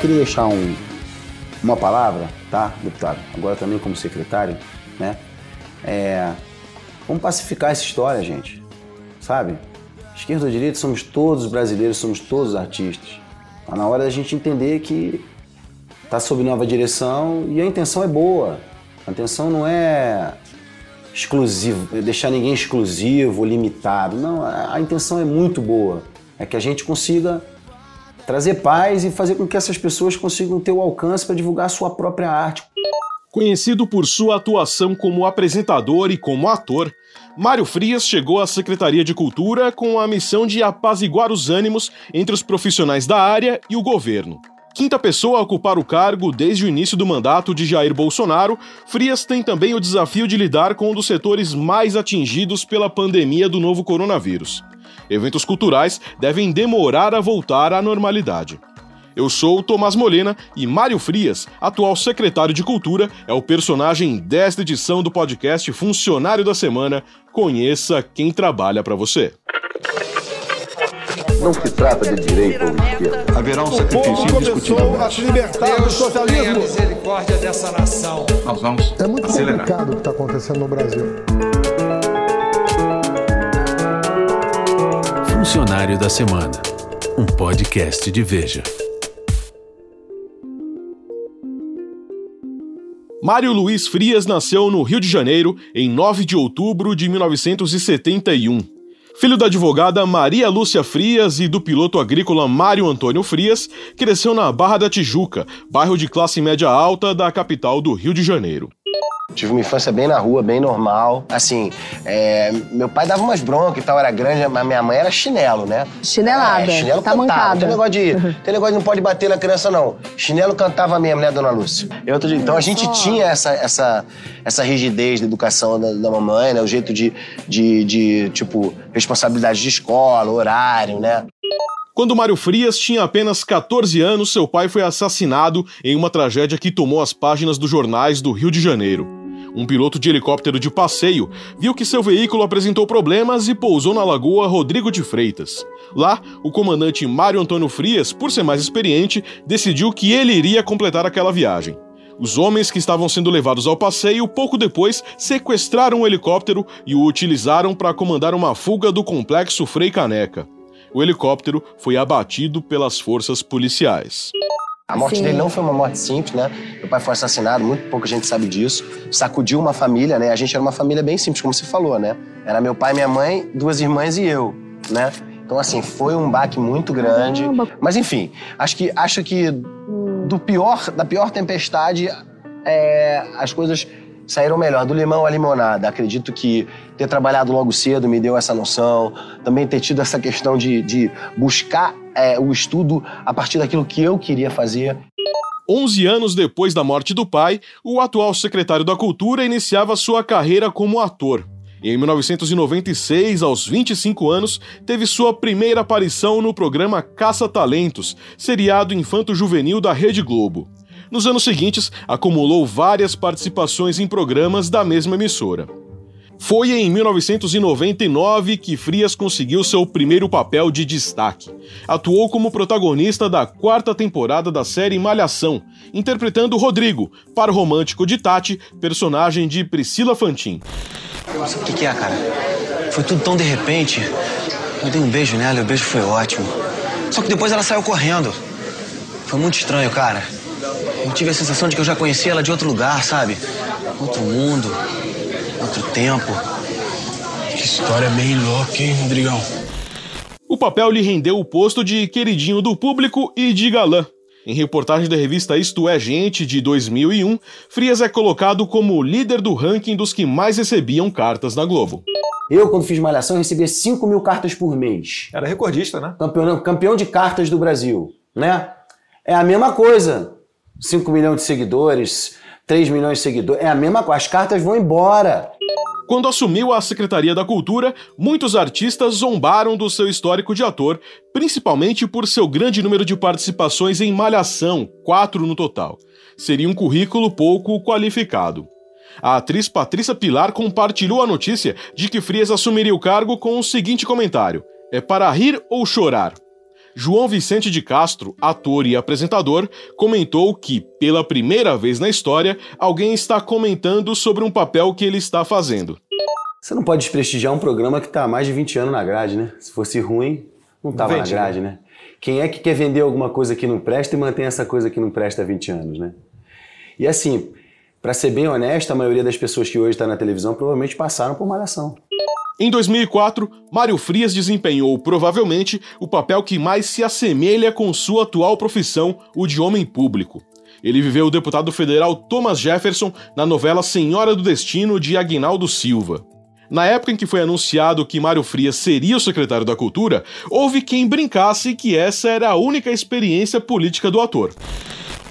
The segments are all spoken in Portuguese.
queria deixar um, uma palavra, tá, deputado? Agora também como secretário, né? É, vamos pacificar essa história, gente. Sabe? Esquerda ou direita, somos todos brasileiros, somos todos artistas. Tá na hora da gente entender que tá sob nova direção e a intenção é boa. A intenção não é exclusivo, deixar ninguém exclusivo, limitado. Não, a, a intenção é muito boa. É que a gente consiga trazer paz e fazer com que essas pessoas consigam ter o alcance para divulgar a sua própria arte. Conhecido por sua atuação como apresentador e como ator, Mário Frias chegou à Secretaria de Cultura com a missão de apaziguar os ânimos entre os profissionais da área e o governo. Quinta pessoa a ocupar o cargo desde o início do mandato de Jair Bolsonaro, Frias tem também o desafio de lidar com um dos setores mais atingidos pela pandemia do novo coronavírus. Eventos culturais devem demorar a voltar à normalidade. Eu sou o Tomás Molina e Mário Frias, atual secretário de Cultura, é o personagem desta edição do podcast Funcionário da Semana. Conheça quem trabalha para você. Não se trata de direita ou esquerda. Haverá um sacrifício indiscutível. a se libertar do socialismo. a misericórdia dessa nação. Nós vamos É muito acelerar. complicado o que está acontecendo no Brasil. Funcionário da Semana, um podcast de Veja. Mário Luiz Frias nasceu no Rio de Janeiro em 9 de outubro de 1971. Filho da advogada Maria Lúcia Frias e do piloto agrícola Mário Antônio Frias, cresceu na Barra da Tijuca, bairro de classe média alta da capital do Rio de Janeiro. Tive uma infância bem na rua, bem normal. Assim, é, meu pai dava umas broncas e tal, era grande, mas minha mãe era chinelo, né? Chinelada, É, chinelo tá cantava. mancada. Tem negócio, de, tem negócio de não pode bater na criança, não. Chinelo cantava mesmo, né, dona Lúcia? Eu, outro dia- então a gente tinha essa, essa, essa rigidez da educação da, da mamãe, né? O jeito de, de, de, tipo, responsabilidade de escola, horário, né? Quando Mário Frias tinha apenas 14 anos, seu pai foi assassinado em uma tragédia que tomou as páginas dos jornais do Rio de Janeiro. Um piloto de helicóptero de passeio viu que seu veículo apresentou problemas e pousou na lagoa Rodrigo de Freitas. Lá, o comandante Mário Antônio Frias, por ser mais experiente, decidiu que ele iria completar aquela viagem. Os homens que estavam sendo levados ao passeio pouco depois sequestraram o helicóptero e o utilizaram para comandar uma fuga do complexo Frei Caneca. O helicóptero foi abatido pelas forças policiais. A morte Sim. dele não foi uma morte simples, né? Meu pai foi assassinado, muito pouca gente sabe disso. Sacudiu uma família, né? A gente era uma família bem simples, como você falou, né? Era meu pai, minha mãe, duas irmãs e eu, né? Então, assim, foi um baque muito grande. Caramba. Mas, enfim, acho que, acho que do pior, da pior tempestade, é, as coisas saíram melhor. Do limão à limonada. Acredito que ter trabalhado logo cedo me deu essa noção. Também ter tido essa questão de, de buscar é, o estudo a partir daquilo que eu queria fazer. 11 anos depois da morte do pai, o atual secretário da Cultura iniciava sua carreira como ator. Em 1996, aos 25 anos, teve sua primeira aparição no programa Caça Talentos, seriado infanto-juvenil da Rede Globo. Nos anos seguintes, acumulou várias participações em programas da mesma emissora. Foi em 1999 que Frias conseguiu seu primeiro papel de destaque. Atuou como protagonista da quarta temporada da série Malhação, interpretando Rodrigo, par romântico de Tati, personagem de Priscila Fantin. O que, que é, cara? Foi tudo tão de repente. Eu dei um beijo nela e o beijo foi ótimo. Só que depois ela saiu correndo. Foi muito estranho, cara. Eu tive a sensação de que eu já conhecia ela de outro lugar, sabe? Outro mundo, outro tempo. Que história bem louca, hein, Rodrigão? O papel lhe rendeu o posto de queridinho do público e de galã. Em reportagem da revista Isto é Gente, de 2001, Frias é colocado como líder do ranking dos que mais recebiam cartas na Globo. Eu, quando fiz Malhação, recebia 5 mil cartas por mês. Era recordista, né? Campeão, campeão de cartas do Brasil, né? É a mesma coisa. 5 milhões de seguidores, 3 milhões de seguidores, é a mesma coisa. As cartas vão embora. Quando assumiu a Secretaria da Cultura, muitos artistas zombaram do seu histórico de ator, principalmente por seu grande número de participações em Malhação, quatro no total. Seria um currículo pouco qualificado. A atriz Patrícia Pilar compartilhou a notícia de que Frias assumiria o cargo com o seguinte comentário: É para rir ou chorar? João Vicente de Castro, ator e apresentador, comentou que, pela primeira vez na história, alguém está comentando sobre um papel que ele está fazendo. Você não pode desprestigiar um programa que está há mais de 20 anos na grade, né? Se fosse ruim, não estava na grade, né? Quem é que quer vender alguma coisa que não presta e mantém essa coisa que não presta há 20 anos, né? E assim, para ser bem honesto, a maioria das pessoas que hoje está na televisão provavelmente passaram por malhação. Em 2004, Mário Frias desempenhou provavelmente o papel que mais se assemelha com sua atual profissão, o de homem público. Ele viveu o deputado federal Thomas Jefferson na novela Senhora do Destino de Aguinaldo Silva. Na época em que foi anunciado que Mário Frias seria o secretário da Cultura, houve quem brincasse que essa era a única experiência política do ator.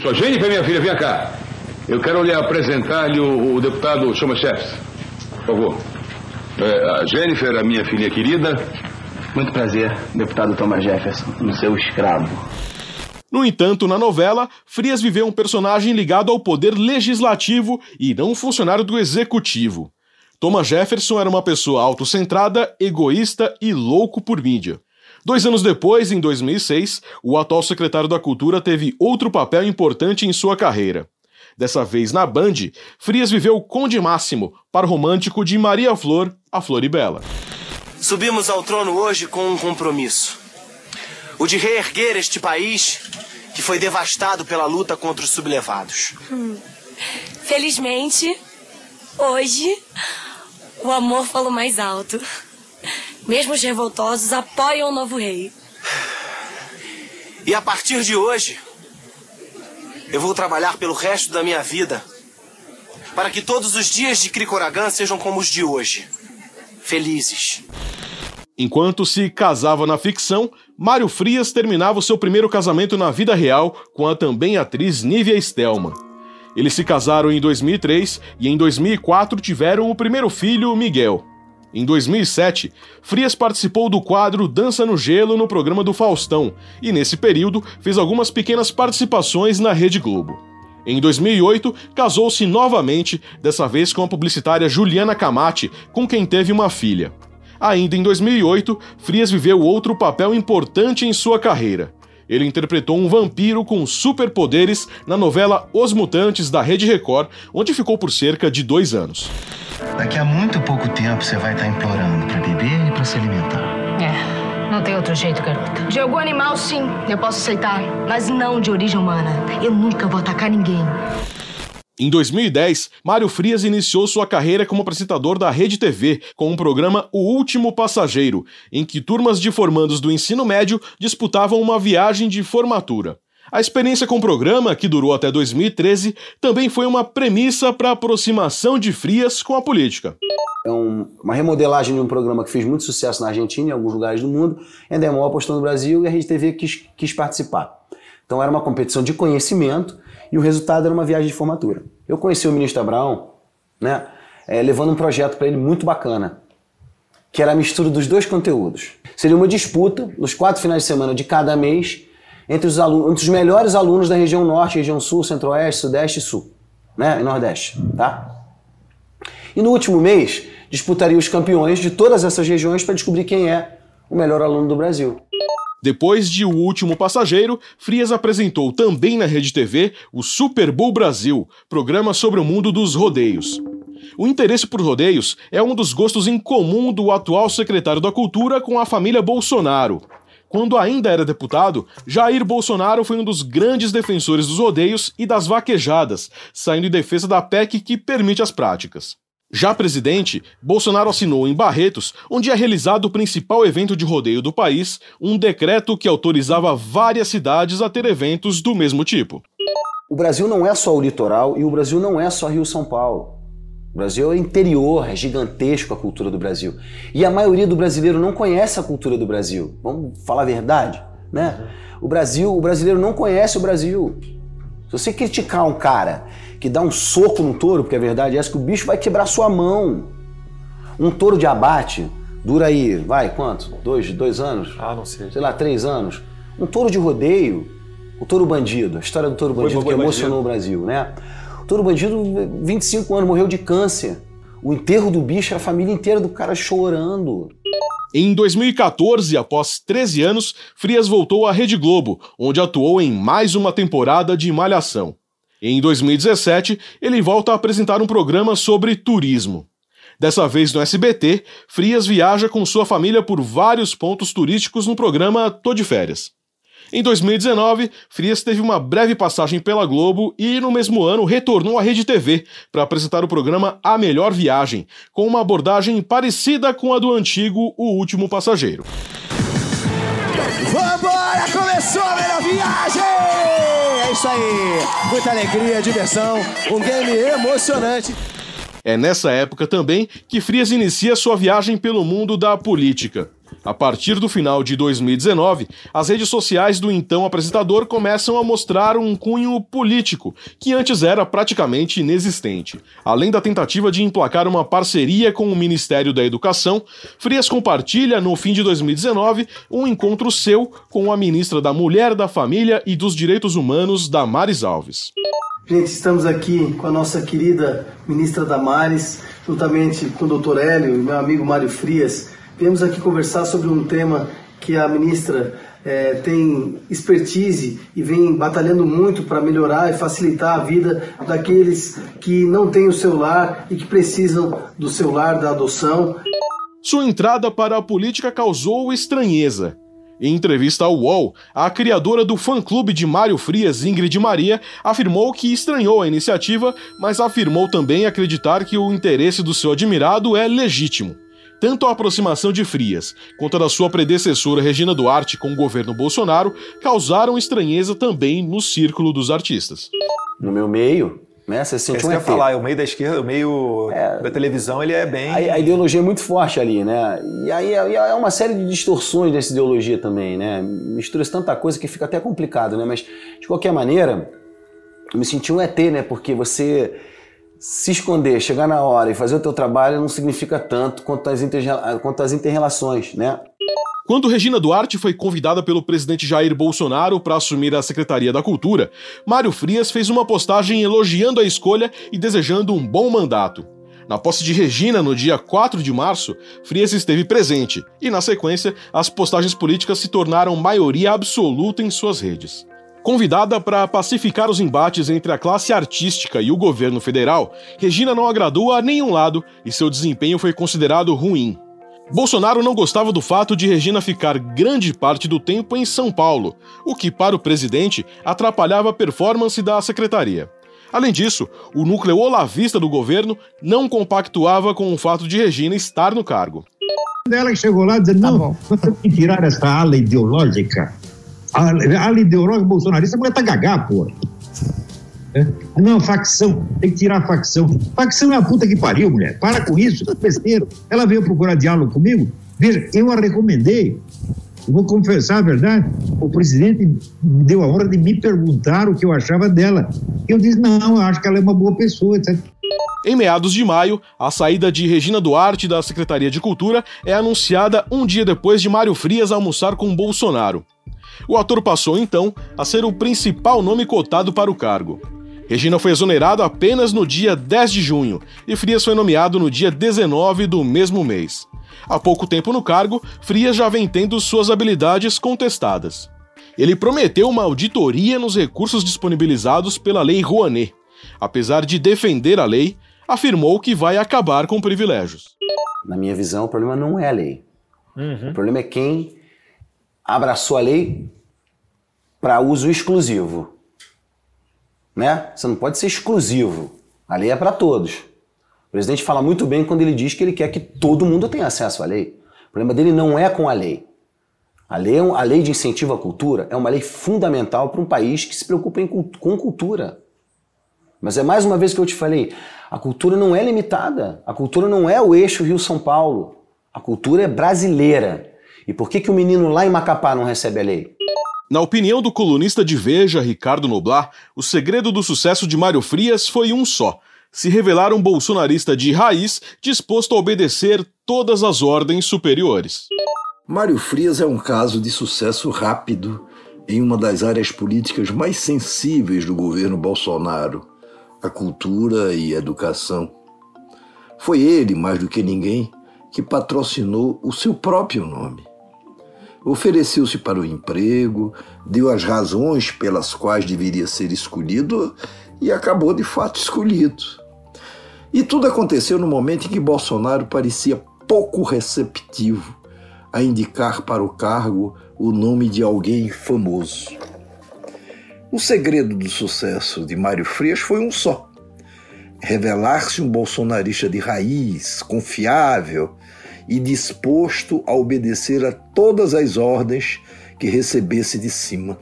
Sua Jennifer, minha filha, vem cá. Eu quero lhe apresentar-lhe o, o deputado Thomas Jefferson. Por favor. É, a Jennifer, a minha filha querida. Muito prazer, deputado Thomas Jefferson, no seu escravo. No entanto, na novela, Frias viveu um personagem ligado ao poder legislativo e não um funcionário do executivo. Thomas Jefferson era uma pessoa autocentrada, egoísta e louco por mídia. Dois anos depois, em 2006, o atual secretário da Cultura teve outro papel importante em sua carreira. Dessa vez na Band, Frias viveu o Conde Máximo, par romântico de Maria Flor, a Floribela. Subimos ao trono hoje com um compromisso: o de reerguer este país que foi devastado pela luta contra os sublevados. Hum. Felizmente, hoje, o amor falou mais alto. Mesmo os revoltosos apoiam o novo rei. E a partir de hoje, eu vou trabalhar pelo resto da minha vida para que todos os dias de Cricoragã sejam como os de hoje. Felizes. Enquanto se casava na ficção, Mário Frias terminava o seu primeiro casamento na vida real com a também atriz Nívia Stelman. Eles se casaram em 2003 e em 2004 tiveram o primeiro filho, Miguel. Em 2007, Frias participou do quadro Dança no Gelo no programa do Faustão e, nesse período, fez algumas pequenas participações na Rede Globo. Em 2008, casou-se novamente, dessa vez com a publicitária Juliana Camati, com quem teve uma filha. Ainda em 2008, Frias viveu outro papel importante em sua carreira. Ele interpretou um vampiro com superpoderes na novela Os Mutantes da Rede Record, onde ficou por cerca de dois anos. Daqui a muito pouco tempo você vai estar implorando para beber e para se alimentar. É, não tem outro jeito, garota. De algum animal, sim, eu posso aceitar, mas não de origem humana. Eu nunca vou atacar ninguém. Em 2010, Mário Frias iniciou sua carreira como apresentador da Rede TV com o programa O Último Passageiro, em que turmas de formandos do ensino médio disputavam uma viagem de formatura. A experiência com o programa, que durou até 2013, também foi uma premissa para a aproximação de Frias com a política. É um, uma remodelagem de um programa que fez muito sucesso na Argentina e em alguns lugares do mundo. Endemol apostou no Brasil e a Rede TV quis, quis participar. Então era uma competição de conhecimento e o resultado era uma viagem de formatura. Eu conheci o ministro Abraão, né, é, levando um projeto para ele muito bacana, que era a mistura dos dois conteúdos. Seria uma disputa nos quatro finais de semana de cada mês entre os, alunos, entre os melhores alunos da região norte, região sul, centro-oeste, sudeste e sul, né, e nordeste, tá? E no último mês disputaria os campeões de todas essas regiões para descobrir quem é o melhor aluno do Brasil. Depois de O Último Passageiro, Frias apresentou também na Rede TV o Super Bowl Brasil, programa sobre o mundo dos rodeios. O interesse por rodeios é um dos gostos em comum do atual secretário da Cultura com a família Bolsonaro. Quando ainda era deputado, Jair Bolsonaro foi um dos grandes defensores dos rodeios e das vaquejadas, saindo em defesa da PEC que permite as práticas. Já presidente, Bolsonaro assinou em Barretos, onde é realizado o principal evento de rodeio do país, um decreto que autorizava várias cidades a ter eventos do mesmo tipo. O Brasil não é só o litoral e o Brasil não é só Rio-São Paulo. O Brasil é interior, é gigantesco a cultura do Brasil. E a maioria do brasileiro não conhece a cultura do Brasil. Vamos falar a verdade, né? O Brasil, o brasileiro não conhece o Brasil. Se você criticar um cara que dá um soco no touro, porque a verdade é essa, que o bicho vai quebrar sua mão. Um touro de abate dura aí, vai, quanto? Dois, dois anos? Ah, não sei. Sei lá, três anos. Um touro de rodeio, o touro bandido, a história do touro bandido que emocionou bandido. o Brasil, né? O touro bandido, 25 anos, morreu de câncer. O enterro do bicho, a família inteira do cara chorando. Em 2014, após 13 anos, Frias voltou à Rede Globo, onde atuou em mais uma temporada de Malhação. Em 2017, ele volta a apresentar um programa sobre turismo. Dessa vez no SBT, Frias viaja com sua família por vários pontos turísticos no programa Tô de Férias. Em 2019, Frias teve uma breve passagem pela Globo e, no mesmo ano, retornou à Rede TV para apresentar o programa A Melhor Viagem, com uma abordagem parecida com a do antigo O Último Passageiro. Vambora! Começou a melhor viagem! É isso aí! Muita alegria, diversão, um game emocionante. É nessa época também que Frias inicia sua viagem pelo mundo da política. A partir do final de 2019, as redes sociais do então apresentador começam a mostrar um cunho político, que antes era praticamente inexistente. Além da tentativa de emplacar uma parceria com o Ministério da Educação, Frias compartilha, no fim de 2019, um encontro seu com a ministra da Mulher, da Família e dos Direitos Humanos, Damares Alves. Gente, estamos aqui com a nossa querida ministra Damares, juntamente com o doutor Hélio e meu amigo Mário Frias. Viemos aqui conversar sobre um tema que a ministra é, tem expertise e vem batalhando muito para melhorar e facilitar a vida daqueles que não têm o celular e que precisam do celular, da adoção. Sua entrada para a política causou estranheza. Em entrevista ao UOL, a criadora do fã-clube de Mário Frias, Ingrid Maria, afirmou que estranhou a iniciativa, mas afirmou também acreditar que o interesse do seu admirado é legítimo. Tanto a aproximação de Frias quanto a da sua predecessora Regina Duarte com o governo Bolsonaro causaram estranheza também no círculo dos artistas. No meu meio, né? Você sentiu é isso um que eu falar, o meio da esquerda, o meio da televisão, ele é bem. A, a ideologia é muito forte ali, né? E aí é é uma série de distorções dessa ideologia também, né? Mistura-se tanta coisa que fica até complicado, né? Mas, de qualquer maneira, eu me senti um ET, né? Porque você se esconder, chegar na hora e fazer o teu trabalho não significa tanto quanto as, interrelações, né? Quando Regina Duarte foi convidada pelo presidente Jair Bolsonaro para assumir a Secretaria da Cultura, Mário Frias fez uma postagem elogiando a escolha e desejando um bom mandato. Na posse de Regina, no dia 4 de março, Frias esteve presente e, na sequência, as postagens políticas se tornaram maioria absoluta em suas redes. Convidada para pacificar os embates entre a classe artística e o governo federal, Regina não agradou a nenhum lado e seu desempenho foi considerado ruim. Bolsonaro não gostava do fato de Regina ficar grande parte do tempo em São Paulo, o que, para o presidente, atrapalhava a performance da secretaria. Além disso, o núcleo olavista do governo não compactuava com o fato de Regina estar no cargo. Ela chegou lá dizendo: não, nós temos que tirar essa ala ideológica. A ideológica bolsonarista, a mulher tá gagá, pô. É? Não, facção, tem que tirar facção. Facção é a puta que pariu, mulher. Para com isso, que besteira. Ela veio procurar diálogo comigo. Veja, eu a recomendei. Eu vou confessar a verdade. O presidente me deu a honra de me perguntar o que eu achava dela. Eu disse: não, eu acho que ela é uma boa pessoa, etc. Em meados de maio, a saída de Regina Duarte da Secretaria de Cultura é anunciada um dia depois de Mário Frias almoçar com Bolsonaro. O ator passou então a ser o principal nome cotado para o cargo. Regina foi exonerada apenas no dia 10 de junho e Frias foi nomeado no dia 19 do mesmo mês. Há pouco tempo no cargo, Frias já vem tendo suas habilidades contestadas. Ele prometeu uma auditoria nos recursos disponibilizados pela Lei Rouanet. Apesar de defender a lei, afirmou que vai acabar com privilégios. Na minha visão, o problema não é a lei. O problema é quem abraçou a lei para uso exclusivo. Né? Você não pode ser exclusivo. A lei é para todos. O presidente fala muito bem quando ele diz que ele quer que todo mundo tenha acesso à lei. O problema dele não é com a lei. A lei, é a lei de incentivo à cultura é uma lei fundamental para um país que se preocupa com cultura. Mas é mais uma vez que eu te falei, a cultura não é limitada. A cultura não é o eixo Rio-São Paulo. A cultura é brasileira. E por que, que o menino lá em Macapá não recebe a lei? Na opinião do colunista de Veja, Ricardo Noblar, o segredo do sucesso de Mário Frias foi um só: se revelar um bolsonarista de raiz disposto a obedecer todas as ordens superiores. Mário Frias é um caso de sucesso rápido em uma das áreas políticas mais sensíveis do governo Bolsonaro, a cultura e a educação. Foi ele, mais do que ninguém, que patrocinou o seu próprio nome. Ofereceu-se para o emprego, deu as razões pelas quais deveria ser escolhido e acabou de fato escolhido. E tudo aconteceu no momento em que Bolsonaro parecia pouco receptivo a indicar para o cargo o nome de alguém famoso. O segredo do sucesso de Mário Frias foi um só: revelar-se um bolsonarista de raiz, confiável e disposto a obedecer a todas as ordens que recebesse de cima.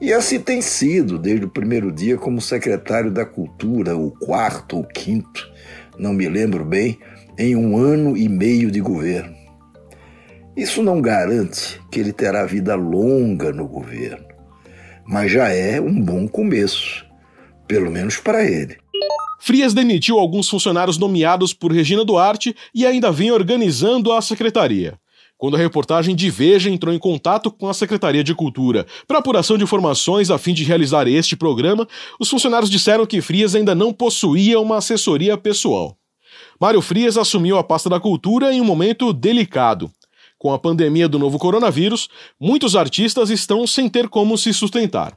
E assim tem sido desde o primeiro dia como secretário da Cultura, o quarto ou quinto, não me lembro bem, em um ano e meio de governo. Isso não garante que ele terá vida longa no governo, mas já é um bom começo, pelo menos para ele. Frias demitiu alguns funcionários nomeados por Regina Duarte e ainda vem organizando a secretaria. Quando a reportagem de Veja entrou em contato com a Secretaria de Cultura para apuração de informações a fim de realizar este programa, os funcionários disseram que Frias ainda não possuía uma assessoria pessoal. Mário Frias assumiu a pasta da cultura em um momento delicado. Com a pandemia do novo coronavírus, muitos artistas estão sem ter como se sustentar.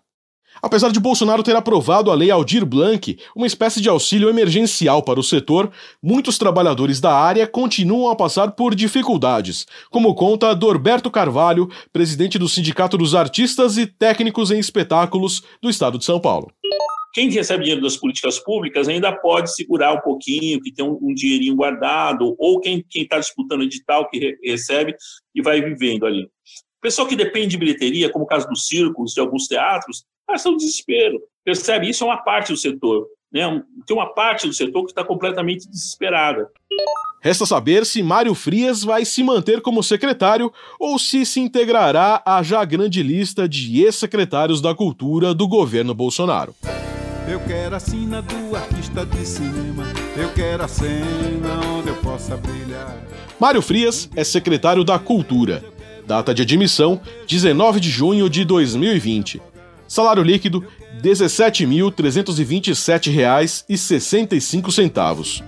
Apesar de Bolsonaro ter aprovado a Lei Aldir Blanc, uma espécie de auxílio emergencial para o setor, muitos trabalhadores da área continuam a passar por dificuldades, como conta Dorberto Carvalho, presidente do Sindicato dos Artistas e Técnicos em Espetáculos do Estado de São Paulo. Quem recebe dinheiro das políticas públicas ainda pode segurar um pouquinho, que tem um, um dinheirinho guardado, ou quem está disputando edital que re recebe e vai vivendo ali. Pessoa que depende de bilheteria, como o caso dos circos, de alguns teatros, passa um desespero. Percebe? Isso é uma parte do setor. Né? Tem uma parte do setor que está completamente desesperada. Resta saber se Mário Frias vai se manter como secretário ou se se integrará à já grande lista de ex-secretários da cultura do governo Bolsonaro. Eu quero a sina do artista de cinema. Eu quero a cena onde eu possa brilhar. Mário Frias é secretário da Cultura. Data de admissão: 19 de junho de 2020. Salário líquido: R$ 17.327,65.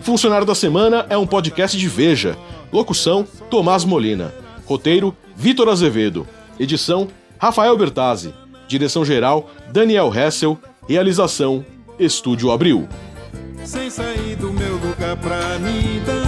Funcionário da Semana é um podcast de Veja. Locução: Tomás Molina. Roteiro: Vitor Azevedo. Edição: Rafael Bertazzi. Direção-geral: Daniel Hessel. Realização: Estúdio Abril. Sem sair do meu lugar pra me danar.